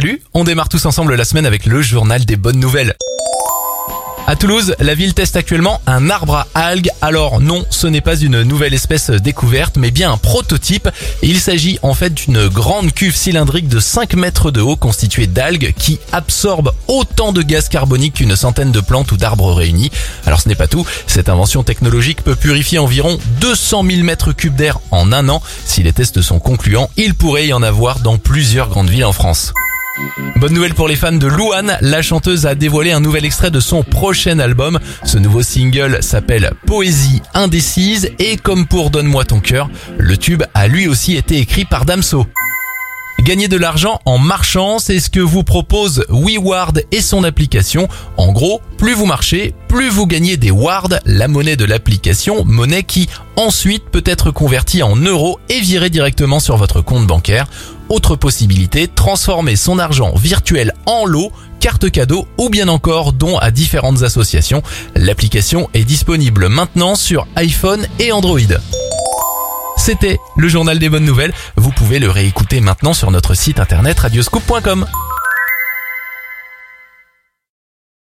Salut, on démarre tous ensemble la semaine avec le journal des bonnes nouvelles. À Toulouse, la ville teste actuellement un arbre à algues. Alors non, ce n'est pas une nouvelle espèce découverte, mais bien un prototype. Il s'agit en fait d'une grande cuve cylindrique de 5 mètres de haut constituée d'algues qui absorbe autant de gaz carbonique qu'une centaine de plantes ou d'arbres réunis. Alors ce n'est pas tout, cette invention technologique peut purifier environ 200 000 mètres cubes d'air en un an. Si les tests sont concluants, il pourrait y en avoir dans plusieurs grandes villes en France. Bonne nouvelle pour les fans de Louane, la chanteuse a dévoilé un nouvel extrait de son prochain album. Ce nouveau single s'appelle Poésie indécise et comme pour Donne-moi ton cœur, le tube a lui aussi été écrit par Damso. Gagner de l'argent en marchant, c'est ce que vous propose WeWard et son application. En gros, plus vous marchez, plus vous gagnez des wards, la monnaie de l'application, monnaie qui ensuite peut être convertie en euros et virée directement sur votre compte bancaire. Autre possibilité, transformer son argent virtuel en lot, carte cadeau ou bien encore don à différentes associations. L'application est disponible maintenant sur iPhone et Android. C'était le journal des bonnes nouvelles. Vous pouvez le réécouter maintenant sur notre site internet radioscoop.com.